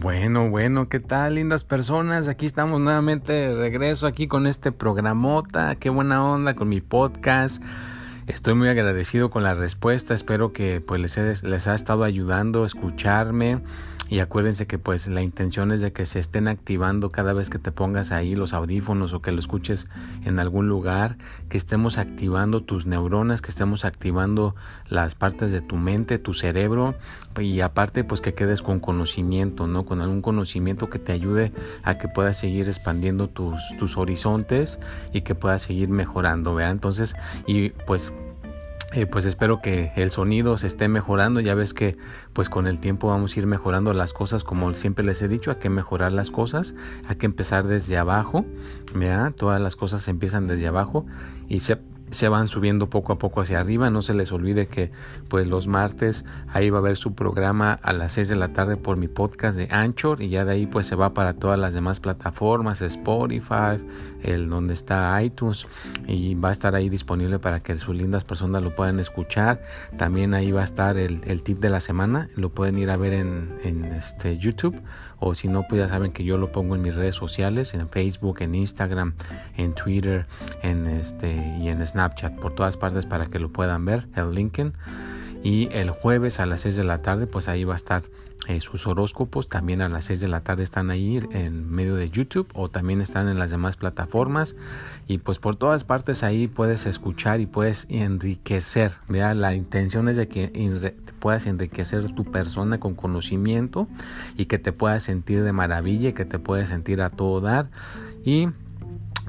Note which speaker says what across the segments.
Speaker 1: Bueno, bueno, ¿qué tal, lindas personas? Aquí estamos nuevamente de regreso aquí con este programota. Qué buena onda con mi podcast. Estoy muy agradecido con la respuesta. Espero que pues les, ha estado ayudando a escucharme y acuérdense que pues la intención es de que se estén activando cada vez que te pongas ahí los audífonos o que lo escuches en algún lugar, que estemos activando tus neuronas, que estemos activando las partes de tu mente, tu cerebro y aparte pues que quedes con conocimiento, ¿no? Con algún conocimiento que te ayude a que puedas seguir expandiendo tus, tus horizontes y que puedas seguir mejorando, ¿vea? Entonces, y pues eh, pues espero que el sonido se esté mejorando. Ya ves que pues con el tiempo vamos a ir mejorando las cosas como siempre les he dicho, hay que mejorar las cosas, hay que empezar desde abajo, ¿verdad? Todas las cosas empiezan desde abajo y se se van subiendo poco a poco hacia arriba. No se les olvide que pues los martes ahí va a haber su programa a las 6 de la tarde por mi podcast de Anchor y ya de ahí pues se va para todas las demás plataformas, Spotify, el donde está iTunes y va a estar ahí disponible para que sus lindas personas lo puedan escuchar. También ahí va a estar el, el tip de la semana, lo pueden ir a ver en, en este YouTube o si no pues ya saben que yo lo pongo en mis redes sociales, en Facebook, en Instagram, en Twitter, en este y en Snapchat, por todas partes para que lo puedan ver, el Lincoln. Y el jueves a las 6 de la tarde, pues ahí va a estar eh, sus horóscopos. También a las 6 de la tarde están ahí en medio de YouTube o también están en las demás plataformas. Y pues por todas partes ahí puedes escuchar y puedes enriquecer. vea La intención es de que puedas enriquecer tu persona con conocimiento y que te puedas sentir de maravilla y que te puedas sentir a todo dar. Y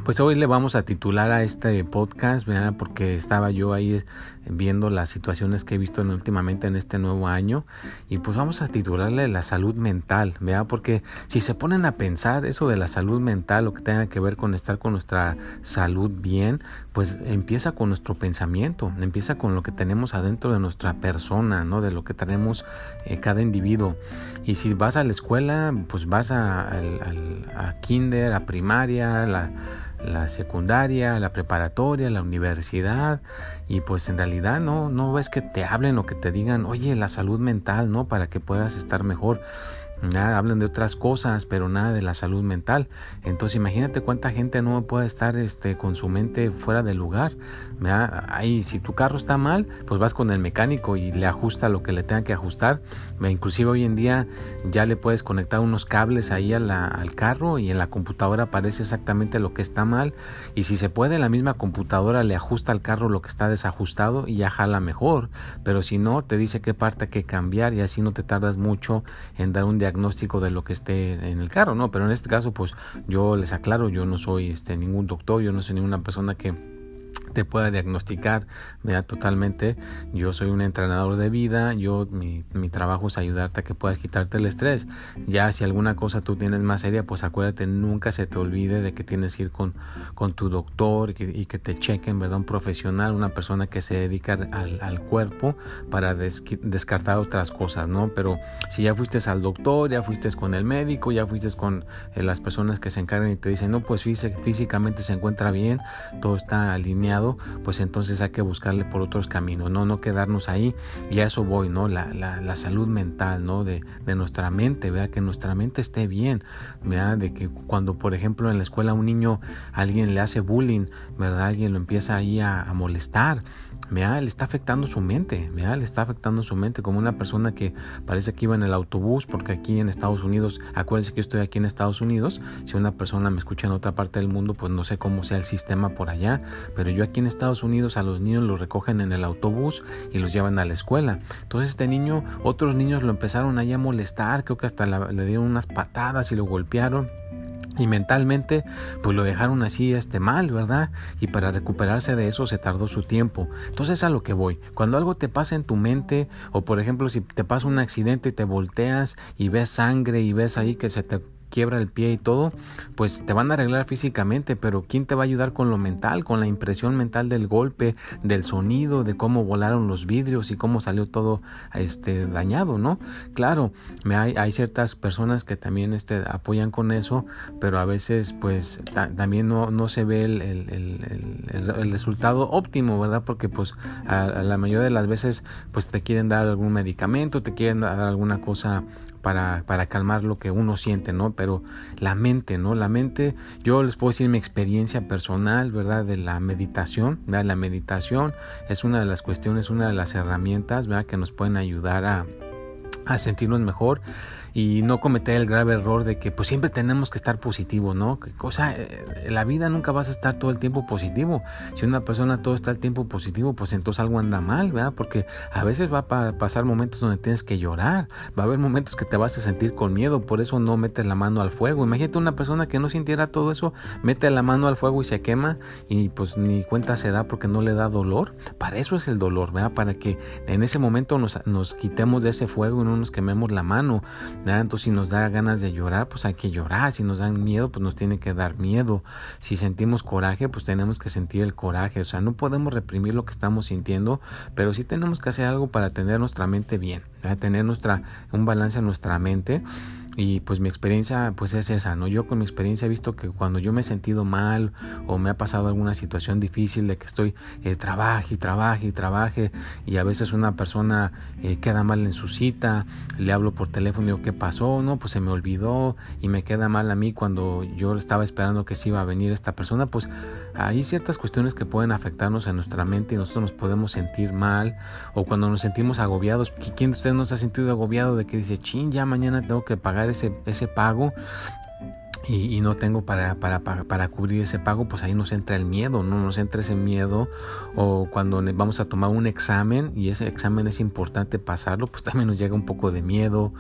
Speaker 1: pues hoy le vamos a titular a este podcast, ¿verdad? porque estaba yo ahí viendo las situaciones que he visto últimamente en este nuevo año y pues vamos a titularle la salud mental, ¿verdad? porque si se ponen a pensar eso de la salud mental, lo que tenga que ver con estar con nuestra salud bien, pues empieza con nuestro pensamiento, empieza con lo que tenemos adentro de nuestra persona, ¿no? De lo que tenemos eh, cada individuo. Y si vas a la escuela, pues vas a, a kinder, a primaria, la la secundaria, la preparatoria, la universidad y pues en realidad no no ves que te hablen o que te digan, "Oye, la salud mental, ¿no? para que puedas estar mejor." Nada, hablan de otras cosas, pero nada de la salud mental. Entonces imagínate cuánta gente no puede estar este, con su mente fuera del lugar. Ahí, si tu carro está mal, pues vas con el mecánico y le ajusta lo que le tenga que ajustar. Inclusive hoy en día ya le puedes conectar unos cables ahí al carro y en la computadora aparece exactamente lo que está mal. Y si se puede, la misma computadora le ajusta al carro lo que está desajustado y ya jala mejor. Pero si no, te dice qué parte hay que cambiar y así no te tardas mucho en dar un diagnóstico diagnóstico de lo que esté en el carro, ¿no? Pero en este caso, pues yo les aclaro, yo no soy este, ningún doctor, yo no soy ninguna persona que te pueda diagnosticar ¿verdad? totalmente. Yo soy un entrenador de vida, yo mi, mi, trabajo es ayudarte a que puedas quitarte el estrés. Ya si alguna cosa tú tienes más seria, pues acuérdate, nunca se te olvide de que tienes que ir con, con tu doctor y que, te chequen, ¿verdad? Un profesional, una persona que se dedica al, al cuerpo para descartar otras cosas, ¿no? Pero si ya fuiste al doctor, ya fuiste con el médico, ya fuiste con eh, las personas que se encargan y te dicen, no, pues físicamente se encuentra bien, todo está alineado pues entonces hay que buscarle por otros caminos, no, no quedarnos ahí. Y a eso voy, ¿no? La, la, salud mental, ¿no? De, de, nuestra mente, vea que nuestra mente esté bien, vea de que cuando, por ejemplo, en la escuela un niño alguien le hace bullying, ¿verdad? Alguien lo empieza ahí a, a molestar, vea, le está afectando su mente, vea, le está afectando su mente como una persona que parece que iba en el autobús, porque aquí en Estados Unidos, acuérdense que estoy aquí en Estados Unidos, si una persona me escucha en otra parte del mundo, pues no sé cómo sea el sistema por allá, pero yo aquí en Estados Unidos a los niños los recogen en el autobús y los llevan a la escuela. Entonces este niño, otros niños lo empezaron ahí a molestar, creo que hasta le dieron unas patadas y lo golpearon. y mentalmente pues lo dejaron así este mal, ¿verdad? Y para recuperarse de eso se tardó su tiempo. Entonces a lo que voy, cuando algo te pasa en tu mente o por ejemplo si te pasa un accidente y te volteas y ves sangre y ves ahí que se te quiebra el pie y todo, pues te van a arreglar físicamente, pero ¿quién te va a ayudar con lo mental, con la impresión mental del golpe, del sonido, de cómo volaron los vidrios y cómo salió todo este dañado, ¿no? Claro, me hay, hay ciertas personas que también este, apoyan con eso, pero a veces pues también no, no se ve el, el, el, el, resultado óptimo, ¿verdad? Porque pues a, la mayoría de las veces pues te quieren dar algún medicamento, te quieren dar alguna cosa para, para, calmar lo que uno siente, ¿no? Pero la mente, ¿no? La mente, yo les puedo decir mi experiencia personal, ¿verdad? De la meditación, ¿verdad? La meditación es una de las cuestiones, una de las herramientas, ¿verdad? Que nos pueden ayudar a, a sentirnos mejor y no cometer el grave error de que pues siempre tenemos que estar positivo, ¿no? O sea, eh, la vida nunca vas a estar todo el tiempo positivo. Si una persona todo está el tiempo positivo, pues entonces algo anda mal, ¿verdad? Porque a veces va a pasar momentos donde tienes que llorar, va a haber momentos que te vas a sentir con miedo, por eso no metes la mano al fuego. Imagínate una persona que no sintiera todo eso, mete la mano al fuego y se quema y pues ni cuenta se da porque no le da dolor. Para eso es el dolor, ¿verdad? Para que en ese momento nos, nos quitemos de ese fuego y no nos quememos la mano. Entonces si nos da ganas de llorar, pues hay que llorar. Si nos dan miedo, pues nos tiene que dar miedo. Si sentimos coraje, pues tenemos que sentir el coraje. O sea, no podemos reprimir lo que estamos sintiendo, pero sí tenemos que hacer algo para tener nuestra mente bien, tener nuestra, un balance en nuestra mente y pues mi experiencia pues es esa, ¿no? Yo con mi experiencia he visto que cuando yo me he sentido mal o me ha pasado alguna situación difícil de que estoy eh, trabaje y trabaje y trabaje y a veces una persona eh, queda mal en su cita, le hablo por teléfono y digo, ¿qué pasó? No, pues se me olvidó y me queda mal a mí cuando yo estaba esperando que se iba a venir esta persona, pues hay ciertas cuestiones que pueden afectarnos en nuestra mente y nosotros nos podemos sentir mal o cuando nos sentimos agobiados, ¿quién de ustedes nos ha sentido agobiado de que dice, chin, ya mañana tengo que pagar ese, ese pago y, no tengo para, para, para, cubrir ese pago, pues ahí nos entra el miedo, no nos entra ese miedo. O cuando vamos a tomar un examen y ese examen es importante pasarlo, pues también nos llega un poco de miedo.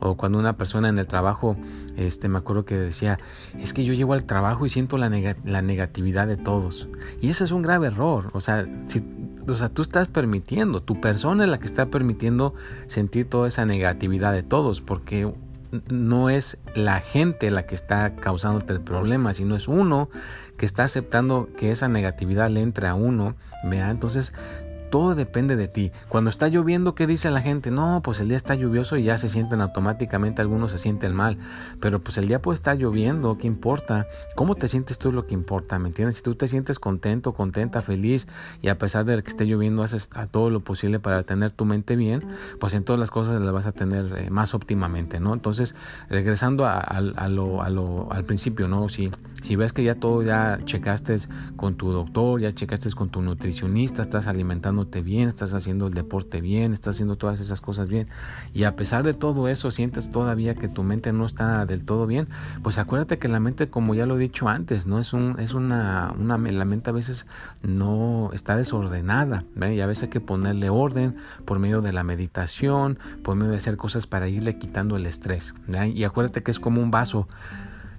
Speaker 1: O cuando una persona en el trabajo, este, me acuerdo que decía, es que yo llego al trabajo y siento la, la negatividad de todos. Y ese es un grave error. O sea, si, o sea, tú estás permitiendo, tu persona es la que está permitiendo sentir toda esa negatividad de todos, porque no es la gente la que está causándote el problema, sino es uno que está aceptando que esa negatividad le entre a uno, ¿vea? Entonces todo depende de ti. Cuando está lloviendo, ¿qué dice la gente? No, pues el día está lluvioso y ya se sienten automáticamente, algunos se sienten mal. Pero pues el día puede estar lloviendo, ¿qué importa? ¿Cómo te sientes tú es lo que importa? ¿Me entiendes? Si tú te sientes contento, contenta, feliz y a pesar de que esté lloviendo haces a todo lo posible para tener tu mente bien, pues en todas las cosas las vas a tener eh, más óptimamente, ¿no? Entonces, regresando al principio, ¿no? Si, si ves que ya todo ya checaste con tu doctor, ya checaste con tu nutricionista, estás alimentando bien, estás haciendo el deporte bien, estás haciendo todas esas cosas bien y a pesar de todo eso sientes todavía que tu mente no está del todo bien, pues acuérdate que la mente, como ya lo he dicho antes, no es un es una, una la mente a veces no está desordenada, y a veces hay que ponerle orden por medio de la meditación, por medio de hacer cosas para irle quitando el estrés, y acuérdate que es como un vaso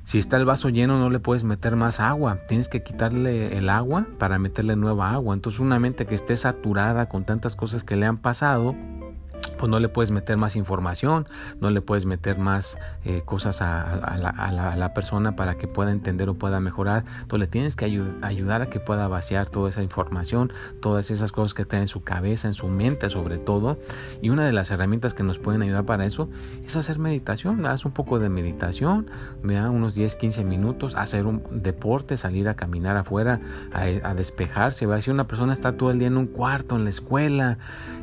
Speaker 1: si está el vaso lleno no le puedes meter más agua, tienes que quitarle el agua para meterle nueva agua. Entonces una mente que esté saturada con tantas cosas que le han pasado, pues no le puedes meter más información, no le puedes meter más eh, cosas a, la, persona para que pueda entender o pueda mejorar. Entonces le tienes que ayudar a que pueda vaciar toda esa información, todas esas cosas que está en su cabeza, en su mente sobre todo. Y una de las herramientas que nos pueden ayudar para eso es hacer meditación. Haz un poco de meditación, da unos 10, 15 minutos, hacer un deporte, salir a caminar afuera, a, despejarse. Si una persona está todo el día en un cuarto, en la escuela,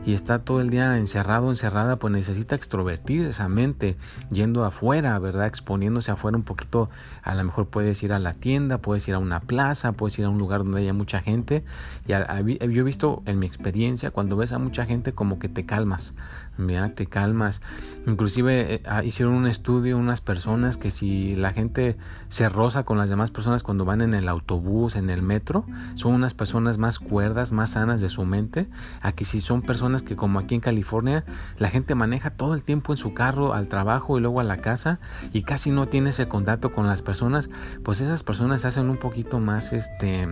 Speaker 1: y está todo el día encerrado, encerrada, pues necesita extrovertir esa mente, yendo afuera, ¿verdad? Exponiéndose afuera un poquito, a lo mejor puedes ir a la tienda, puedes ir a una plaza, puedes ir a un lugar donde haya mucha gente. Y yo he visto en mi experiencia, cuando ves a mucha gente, como que te calmas, ¿verdad? Te calmas. Inclusive eh, ah, hicieron un estudio unas personas que si la gente se roza con las demás personas cuando van en el autobús, en el metro, son unas personas más cuerdas, más sanas de su mente, a que si son personas que como aquí en California, la gente maneja todo el tiempo en su carro al trabajo y luego a la casa y casi no tiene ese contacto con las personas, pues esas personas se hacen un poquito más, este,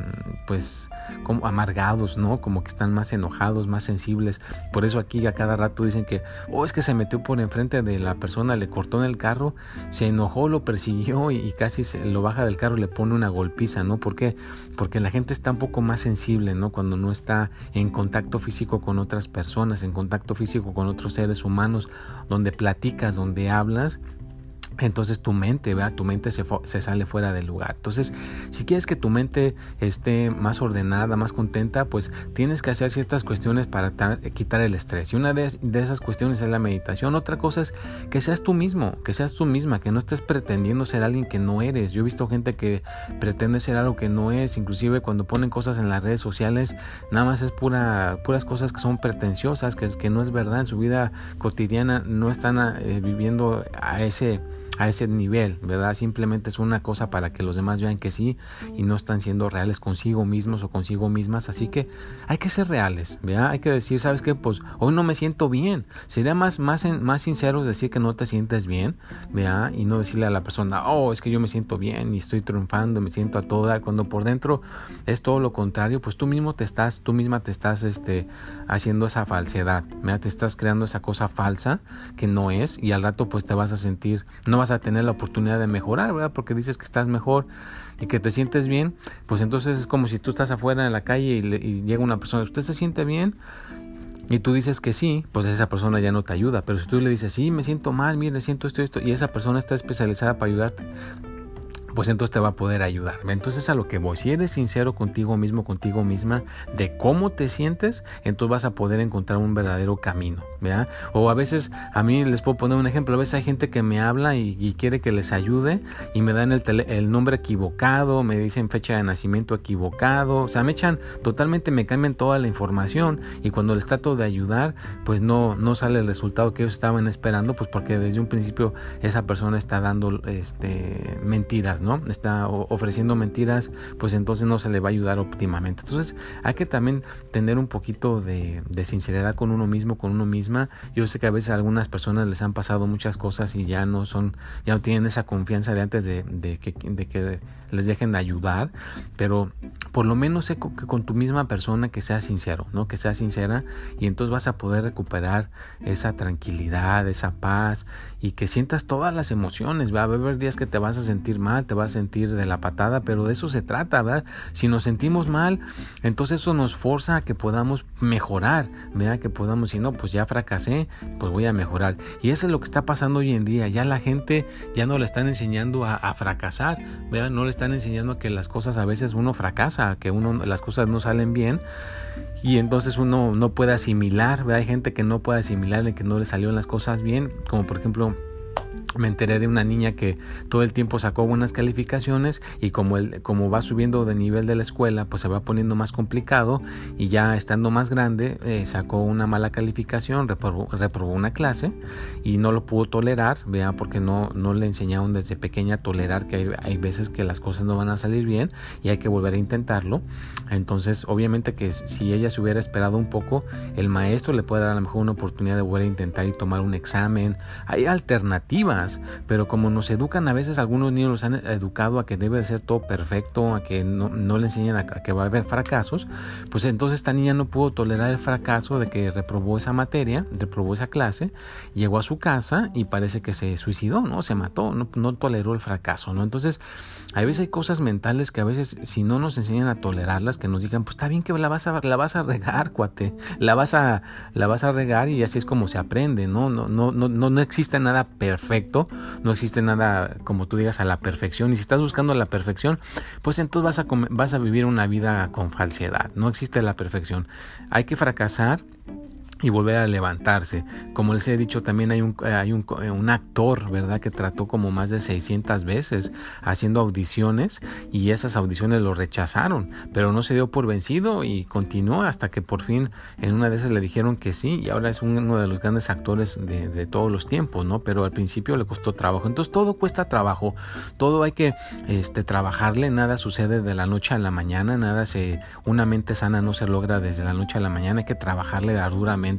Speaker 1: pues, como amargados, ¿no? Como que están más enojados, más sensibles. Por eso aquí a cada rato dicen que, oh, es que se metió por enfrente de la persona, le cortó en el carro, se enojó, lo persiguió y, casi se, lo baja del carro y le pone una golpiza, ¿no? ¿Por qué? Porque la gente está un poco más sensible, ¿no? Cuando no está en contacto físico con otras personas, en contacto físico con otros seres humanos, donde platicas, donde hablas, entonces tu mente, ¿verdad? tu mente se, se, sale fuera del lugar. Entonces, si quieres que tu mente esté más ordenada, más contenta, pues tienes que hacer ciertas cuestiones para quitar el estrés. Y una de, esas cuestiones es la meditación. Otra cosa es que seas tú mismo, que seas tú misma, que no estés pretendiendo ser alguien que no eres. Yo he visto gente que pretende ser algo que no es, inclusive cuando ponen cosas en las redes sociales, nada más es pura, puras cosas que son pretenciosas, que, que no es verdad en su vida cotidiana, no están eh, viviendo a ese a ese nivel, ¿verdad? Simplemente es una cosa para que los demás vean que sí y no están siendo reales consigo mismos o consigo mismas. Así que hay que ser reales, ¿verdad? Hay que decir, ¿sabes qué? Pues hoy no me siento bien. Sería más, más, más sincero decir que no te sientes bien, ¿verdad? Y no decirle a la persona, oh, es que yo me siento bien y estoy triunfando, me siento a todo dar, cuando por dentro es todo lo contrario, pues tú mismo te estás, tú misma te estás este, haciendo esa falsedad, ¿verdad? Te estás creando esa cosa falsa que no es y al rato pues te vas a sentir, no vas a tener la oportunidad de mejorar, ¿verdad? Porque dices que estás mejor y que te sientes bien, pues entonces es como si tú estás afuera en la calle y, llega una persona, ¿usted se siente bien? Y tú dices que sí, pues esa persona ya no te ayuda. Pero si tú le dices, sí, me siento mal, mire, siento esto, esto, y esa persona está especializada para ayudarte, pues entonces te va a poder ayudar. Entonces a lo que voy, si eres sincero contigo mismo, contigo misma, de cómo te sientes, entonces vas a poder encontrar un verdadero camino, ¿verdad? O a veces, a mí les puedo poner un ejemplo, a veces hay gente que me habla y, quiere que les ayude y me dan el, el, nombre equivocado, me dicen fecha de nacimiento equivocado, o sea, me echan totalmente, me cambian toda la información y cuando les trato de ayudar, pues no, no sale el resultado que ellos estaban esperando, pues porque desde un principio esa persona está dando este, mentiras, ¿no? Está ofreciendo mentiras, pues entonces no se le va a ayudar óptimamente. Entonces hay que también tener un poquito de, sinceridad con uno mismo, con uno misma. Yo sé que a veces a algunas personas les han pasado muchas cosas y ya no son, ya no tienen esa confianza de antes de, que, les dejen de ayudar, pero por lo menos sé que con tu misma persona que sea sincero, ¿no? Que sea sincera y entonces vas a poder recuperar esa tranquilidad, esa paz y que sientas todas las emociones, va a haber días que te vas a sentir mal, te vas a sentir de la patada, pero de eso se trata, ¿verdad? Si nos sentimos mal, entonces eso nos forza a que podamos mejorar, ¿verdad? Que podamos, si no, pues ya fracasé, pues voy a mejorar. Y eso es lo que está pasando hoy en día, ya la gente ya no le están enseñando a, a fracasar, ¿verdad? No le están enseñando que las cosas a veces uno fracasa, que uno las cosas no salen bien y entonces uno no puede asimilar, hay gente que no puede asimilar que no le salieron las cosas bien, como por ejemplo me enteré de una niña que todo el tiempo sacó buenas calificaciones y como, el, como va subiendo de nivel de la escuela, pues se va poniendo más complicado y ya estando más grande eh, sacó una mala calificación, reprobó, una clase y no lo pudo tolerar, vea, porque no, no le enseñaron desde pequeña a tolerar que hay, hay, veces que las cosas no van a salir bien y hay que volver a intentarlo. Entonces, obviamente que si ella se hubiera esperado un poco, el maestro le puede dar a lo mejor una oportunidad de volver a intentar y tomar un examen. Hay alternativas pero como nos educan a veces, algunos niños los han educado a que debe de ser todo perfecto, a que no, le enseñan a, que va a haber fracasos, pues entonces esta niña no pudo tolerar el fracaso de que reprobó esa materia, reprobó esa clase, llegó a su casa y parece que se suicidó, ¿no? Se mató, no, no toleró el fracaso, ¿no? Entonces, a veces hay cosas mentales que a veces si no nos enseñan a tolerarlas, que nos digan, pues está bien que la vas a, la vas a regar, cuate, la vas a, la vas a regar y así es como se aprende, ¿no? No, no, no, no existe nada perfecto no existe nada como tú digas a la perfección y si estás buscando la perfección, pues entonces vas a, vas a vivir una vida con falsedad, no existe la perfección. Hay que fracasar y volver a levantarse. Como les he dicho, también hay un, hay un, un, actor, ¿verdad? Que trató como más de 600 veces haciendo audiciones y esas audiciones lo rechazaron, pero no se dio por vencido y continuó hasta que por fin en una de esas le dijeron que sí y ahora es uno de los grandes actores de, todos los tiempos, ¿no? Pero al principio le costó trabajo. Entonces todo cuesta trabajo, todo hay que este, trabajarle, nada sucede de la noche a la mañana, nada se, una mente sana no se logra desde la noche a la mañana, hay que trabajarle arduramente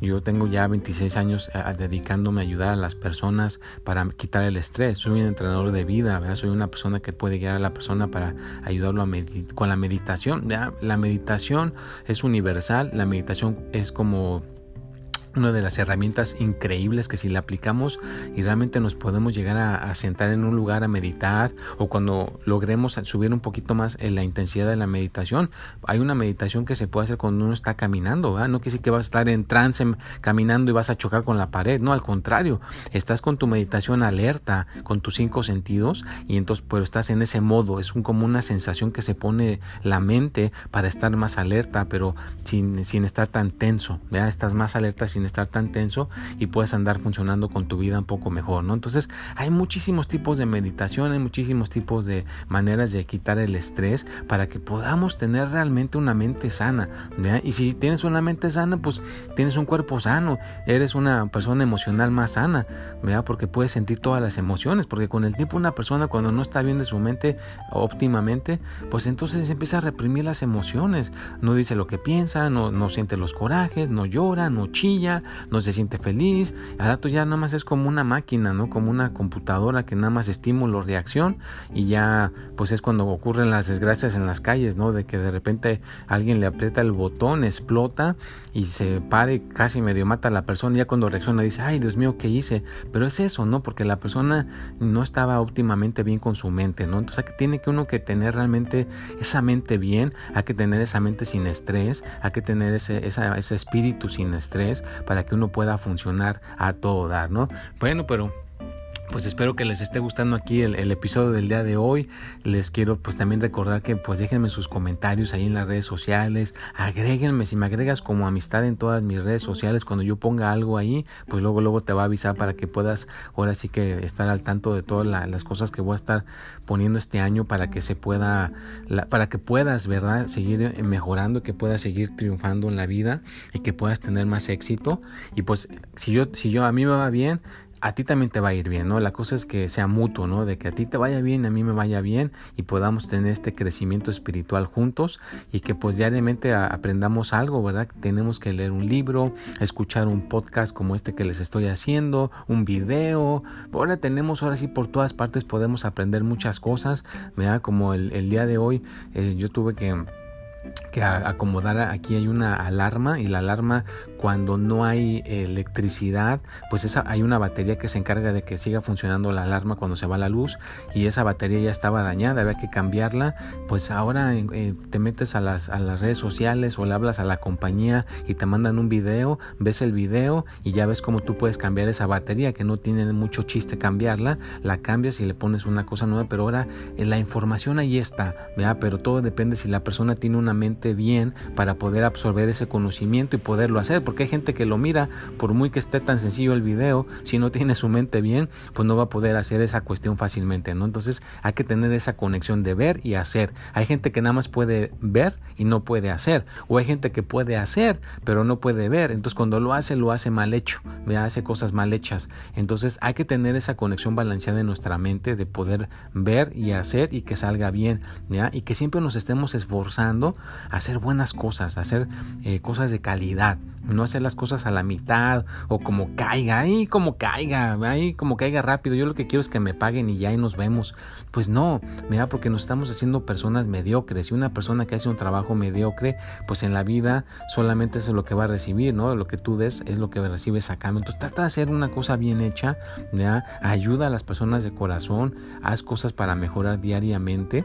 Speaker 1: Yo tengo ya 26 años eh, dedicándome a ayudar a las personas para quitar el estrés. Soy un entrenador de vida, soy una persona que puede guiar a la persona para ayudarlo a con la meditación. La meditación es universal, la meditación es como una de las herramientas increíbles que si la aplicamos y realmente nos podemos llegar a, sentar en un lugar a meditar o cuando logremos subir un poquito más en la intensidad de la meditación, hay una meditación que se puede hacer cuando uno está caminando, ¿verdad? no quiere decir que vas a estar en trance caminando y vas a chocar con la pared, no, al contrario, estás con tu meditación alerta, con tus cinco sentidos y entonces pero estás en ese modo, es un, como una sensación que se pone la mente para estar más alerta, pero sin, sin estar tan tenso, estás más alerta sin estar tan tenso y puedes andar funcionando con tu vida un poco mejor, ¿no? Entonces hay muchísimos tipos de meditación, hay muchísimos tipos de maneras de quitar el estrés para que podamos tener realmente una mente sana, Y si tienes una mente sana, pues tienes un cuerpo sano, eres una persona emocional más sana, ¿verdad? Porque puedes sentir todas las emociones, porque con el tiempo una persona cuando no está bien de su mente óptimamente, pues entonces empieza a reprimir las emociones, no dice lo que piensa, no, no siente los corajes, no llora, no chilla, no se siente feliz. Al rato ya nada más es como una máquina, ¿no? Como una computadora que nada más estímulo, reacción y ya pues es cuando ocurren las desgracias en las calles, ¿no? De que de repente alguien le aprieta el botón, explota y se pare casi medio mata a la persona. Ya cuando reacciona dice, ay Dios mío, ¿qué hice? Pero es eso, ¿no? Porque la persona no estaba óptimamente bien con su mente, ¿no? Entonces tiene que uno que tener realmente esa mente bien, hay que tener esa mente sin estrés, hay que tener ese, ese espíritu sin estrés para que uno pueda funcionar a todo dar, ¿no? Bueno, pero pues espero que les esté gustando aquí el, episodio del día de hoy. Les quiero pues también recordar que pues déjenme sus comentarios ahí en las redes sociales. Agréguenme, si me agregas como amistad en todas mis redes sociales, cuando yo ponga algo ahí, pues luego luego te va a avisar para que puedas ahora sí que estar al tanto de todas las cosas que voy a estar poniendo este año para que se pueda, para que puedas, ¿verdad? Seguir mejorando, que puedas seguir triunfando en la vida y que puedas tener más éxito. Y pues si yo, si yo a mí me va bien, a ti también te va a ir bien, ¿no? La cosa es que sea mutuo, ¿no? De que a ti te vaya bien, a mí me vaya bien y podamos tener este crecimiento espiritual juntos y que pues diariamente aprendamos algo, ¿verdad? Tenemos que leer un libro, escuchar un podcast como este que les estoy haciendo, un video. Ahora tenemos, ahora sí, por todas partes podemos aprender muchas cosas, ¿verdad? Como el, día de hoy eh, yo tuve que que acomodar aquí hay una alarma y la alarma cuando no hay electricidad pues esa, hay una batería que se encarga de que siga funcionando la alarma cuando se va la luz y esa batería ya estaba dañada había que cambiarla. Pues ahora eh, te metes a las, a las redes sociales o le hablas a la compañía y te mandan un video ves el video y ya ves cómo tú puedes cambiar esa batería que no tiene mucho chiste cambiarla la cambias y le pones una cosa nueva pero ahora eh, la información ahí está pero todo depende si la persona tiene una mente bien para poder absorber ese conocimiento y poderlo hacer, porque hay gente que lo mira, por muy que esté tan sencillo el video, si no tiene su mente bien, pues no va a poder hacer esa cuestión fácilmente, ¿no? Entonces hay que tener esa conexión de ver y hacer. Hay gente que nada más puede ver y no puede hacer, o hay gente que puede hacer, pero no puede ver, entonces cuando lo hace, lo hace mal hecho, me hace cosas mal hechas. Entonces hay que tener esa conexión balanceada en nuestra mente de poder ver y hacer y que salga bien, ¿ya? Y que siempre nos estemos esforzando hacer buenas cosas, hacer eh, cosas de calidad, no hacer las cosas a la mitad o como caiga, ahí como caiga, ahí como caiga rápido. Yo lo que quiero es que me paguen y ya ahí nos vemos. Pues no, mira, porque nos estamos haciendo personas mediocres y una persona que hace un trabajo mediocre, pues en la vida solamente eso es lo que va a recibir, ¿no? Lo que tú des es lo que recibes a. Entonces trata de hacer una cosa bien hecha, ¿ya? ayuda a las personas de corazón, haz cosas para mejorar diariamente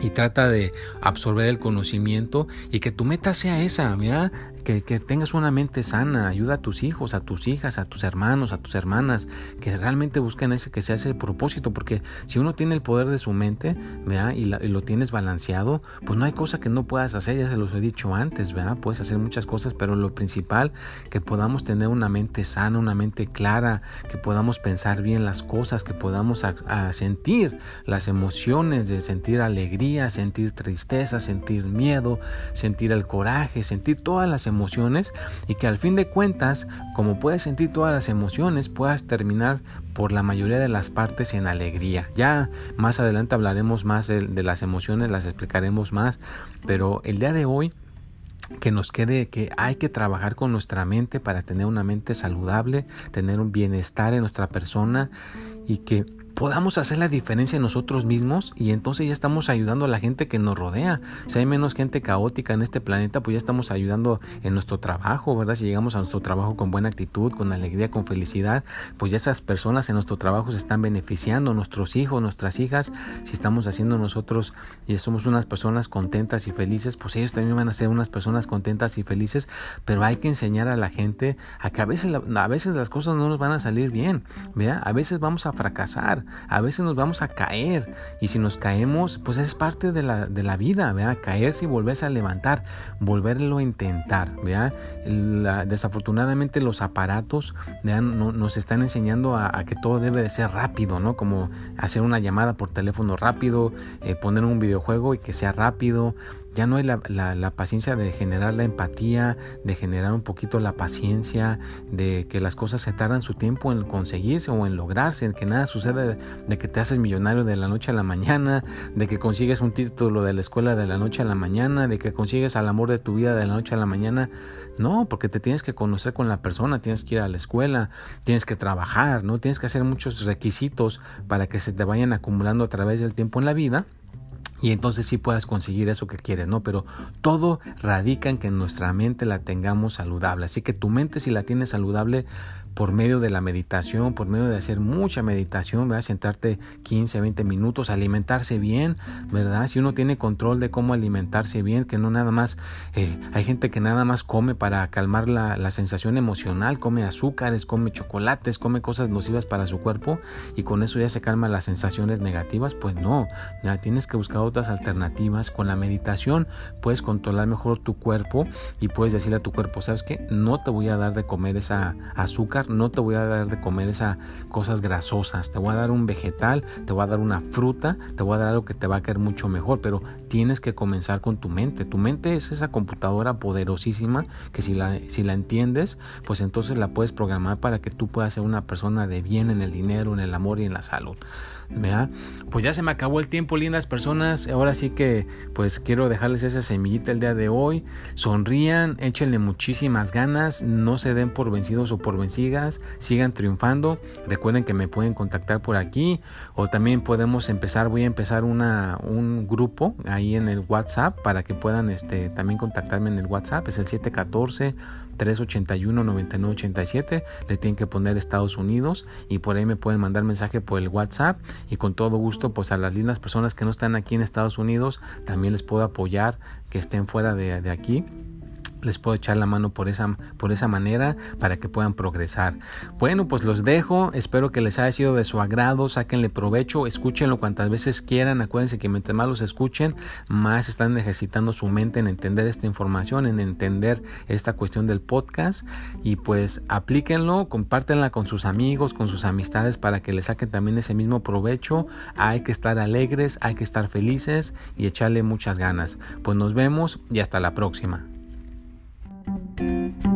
Speaker 1: y trata de absorber el conocimiento y que tu meta sea esa, mira, que, tengas una mente sana, ayuda a tus hijos, a tus hijas, a tus hermanos, a tus hermanas, que realmente busquen ese que sea ese propósito, porque si uno tiene el poder de su mente, ¿verdad? Y, lo tienes balanceado, pues no hay cosa que no puedas hacer, ya se los he dicho antes, ¿verdad? Puedes hacer muchas cosas, pero lo principal, que podamos tener una mente sana, una mente clara, que podamos pensar bien las cosas, que podamos sentir las emociones de sentir alegría, sentir tristeza, sentir miedo, sentir el coraje, sentir todas las emociones y que al fin de cuentas, como puedes sentir todas las emociones, puedas terminar por la mayoría de las partes en alegría. Ya más adelante hablaremos más de, las emociones, las explicaremos más, pero el día de hoy que nos quede que hay que trabajar con nuestra mente para tener una mente saludable, tener un bienestar en nuestra persona y que podamos hacer la diferencia en nosotros mismos y entonces ya estamos ayudando a la gente que nos rodea. Si hay menos gente caótica en este planeta, pues ya estamos ayudando en nuestro trabajo, ¿verdad? Si llegamos a nuestro trabajo con buena actitud, con alegría, con felicidad, pues ya esas personas en nuestro trabajo se están beneficiando, nuestros hijos, nuestras hijas, si estamos haciendo nosotros y somos unas personas contentas y felices, pues ellos también van a ser unas personas contentas y felices, pero hay que enseñar a la gente a que a veces, a veces las cosas no nos van a salir bien, ¿verdad? A veces vamos a fracasar, a veces nos vamos a caer y si nos caemos, pues es parte de la, de la vida. Caerse y volverse a levantar, volverlo a intentar, desafortunadamente los aparatos nos están enseñando a, que todo debe de ser rápido, ¿no? Como hacer una llamada por teléfono rápido, eh, poner un videojuego y que sea rápido, ya no hay la, la, paciencia de generar la empatía, de generar un poquito la paciencia, de que las cosas se tardan su tiempo en conseguirse o en lograrse, en que nada sucede de que te haces millonario de la noche a la mañana, de que consigues un título de la escuela de la noche a la mañana, de que consigues al amor de tu vida de la noche a la mañana. No, porque te tienes que conocer con la persona, tienes que ir a la escuela, tienes que trabajar, ¿no? Tienes que hacer muchos requisitos para que se te vayan acumulando a través del tiempo en la vida y entonces sí puedas conseguir eso que quieres, ¿no? Pero todo radica en que nuestra mente la tengamos saludable. Así que tu mente si la tienes saludable, por medio de la meditación, por medio de hacer mucha meditación, ¿verdad? Sentarte 15, 20 minutos, alimentarse bien, ¿verdad? Si uno tiene control de cómo alimentarse bien, que no nada más, eh, hay gente que nada más come para calmar la, la, sensación emocional, come azúcares, come chocolates, come cosas nocivas para su cuerpo y con eso ya se calman las sensaciones negativas, pues no, ya tienes que buscar otras alternativas. Con la meditación puedes controlar mejor tu cuerpo y puedes decirle a tu cuerpo, ¿sabes qué? No te voy a dar de comer esa azúcar no te voy a dar de comer esas cosas grasosas, te voy a dar un vegetal, te voy a dar una fruta, te voy a dar algo que te va a caer mucho mejor, pero tienes que comenzar con tu mente. Tu mente es esa computadora poderosísima que si la, si la entiendes, pues entonces la puedes programar para que tú puedas ser una persona de bien en el dinero, en el amor y en la salud. Pues ya se me acabó el tiempo, lindas personas. Ahora sí que pues quiero dejarles esa semillita el día de hoy. Sonrían, échenle muchísimas ganas, no se den por vencidos o por vencidas, sigan triunfando. Recuerden que me pueden contactar por aquí o también podemos empezar, voy a empezar una, un grupo ahí en el WhatsApp para que puedan este, también contactarme en el WhatsApp. Es el 714 381-9987. Le tienen que poner Estados Unidos y por ahí me pueden mandar mensaje por el WhatsApp y con todo gusto pues a las lindas personas que no están aquí en Estados Unidos también les puedo apoyar que estén fuera de, de aquí les puedo echar la mano por esa, por esa manera para que puedan progresar. Bueno, pues los dejo. Espero que les haya sido de su agrado. Sáquenle provecho. Escúchenlo cuantas veces quieran. Acuérdense que mientras más los escuchen, más están ejercitando su mente en entender esta información, en entender esta cuestión del podcast. Y pues aplíquenlo, compártenla con sus amigos, con sus amistades para que les saquen también ese mismo provecho. Hay que estar alegres, hay que estar felices y echarle muchas ganas. Pues nos vemos y hasta la próxima. Música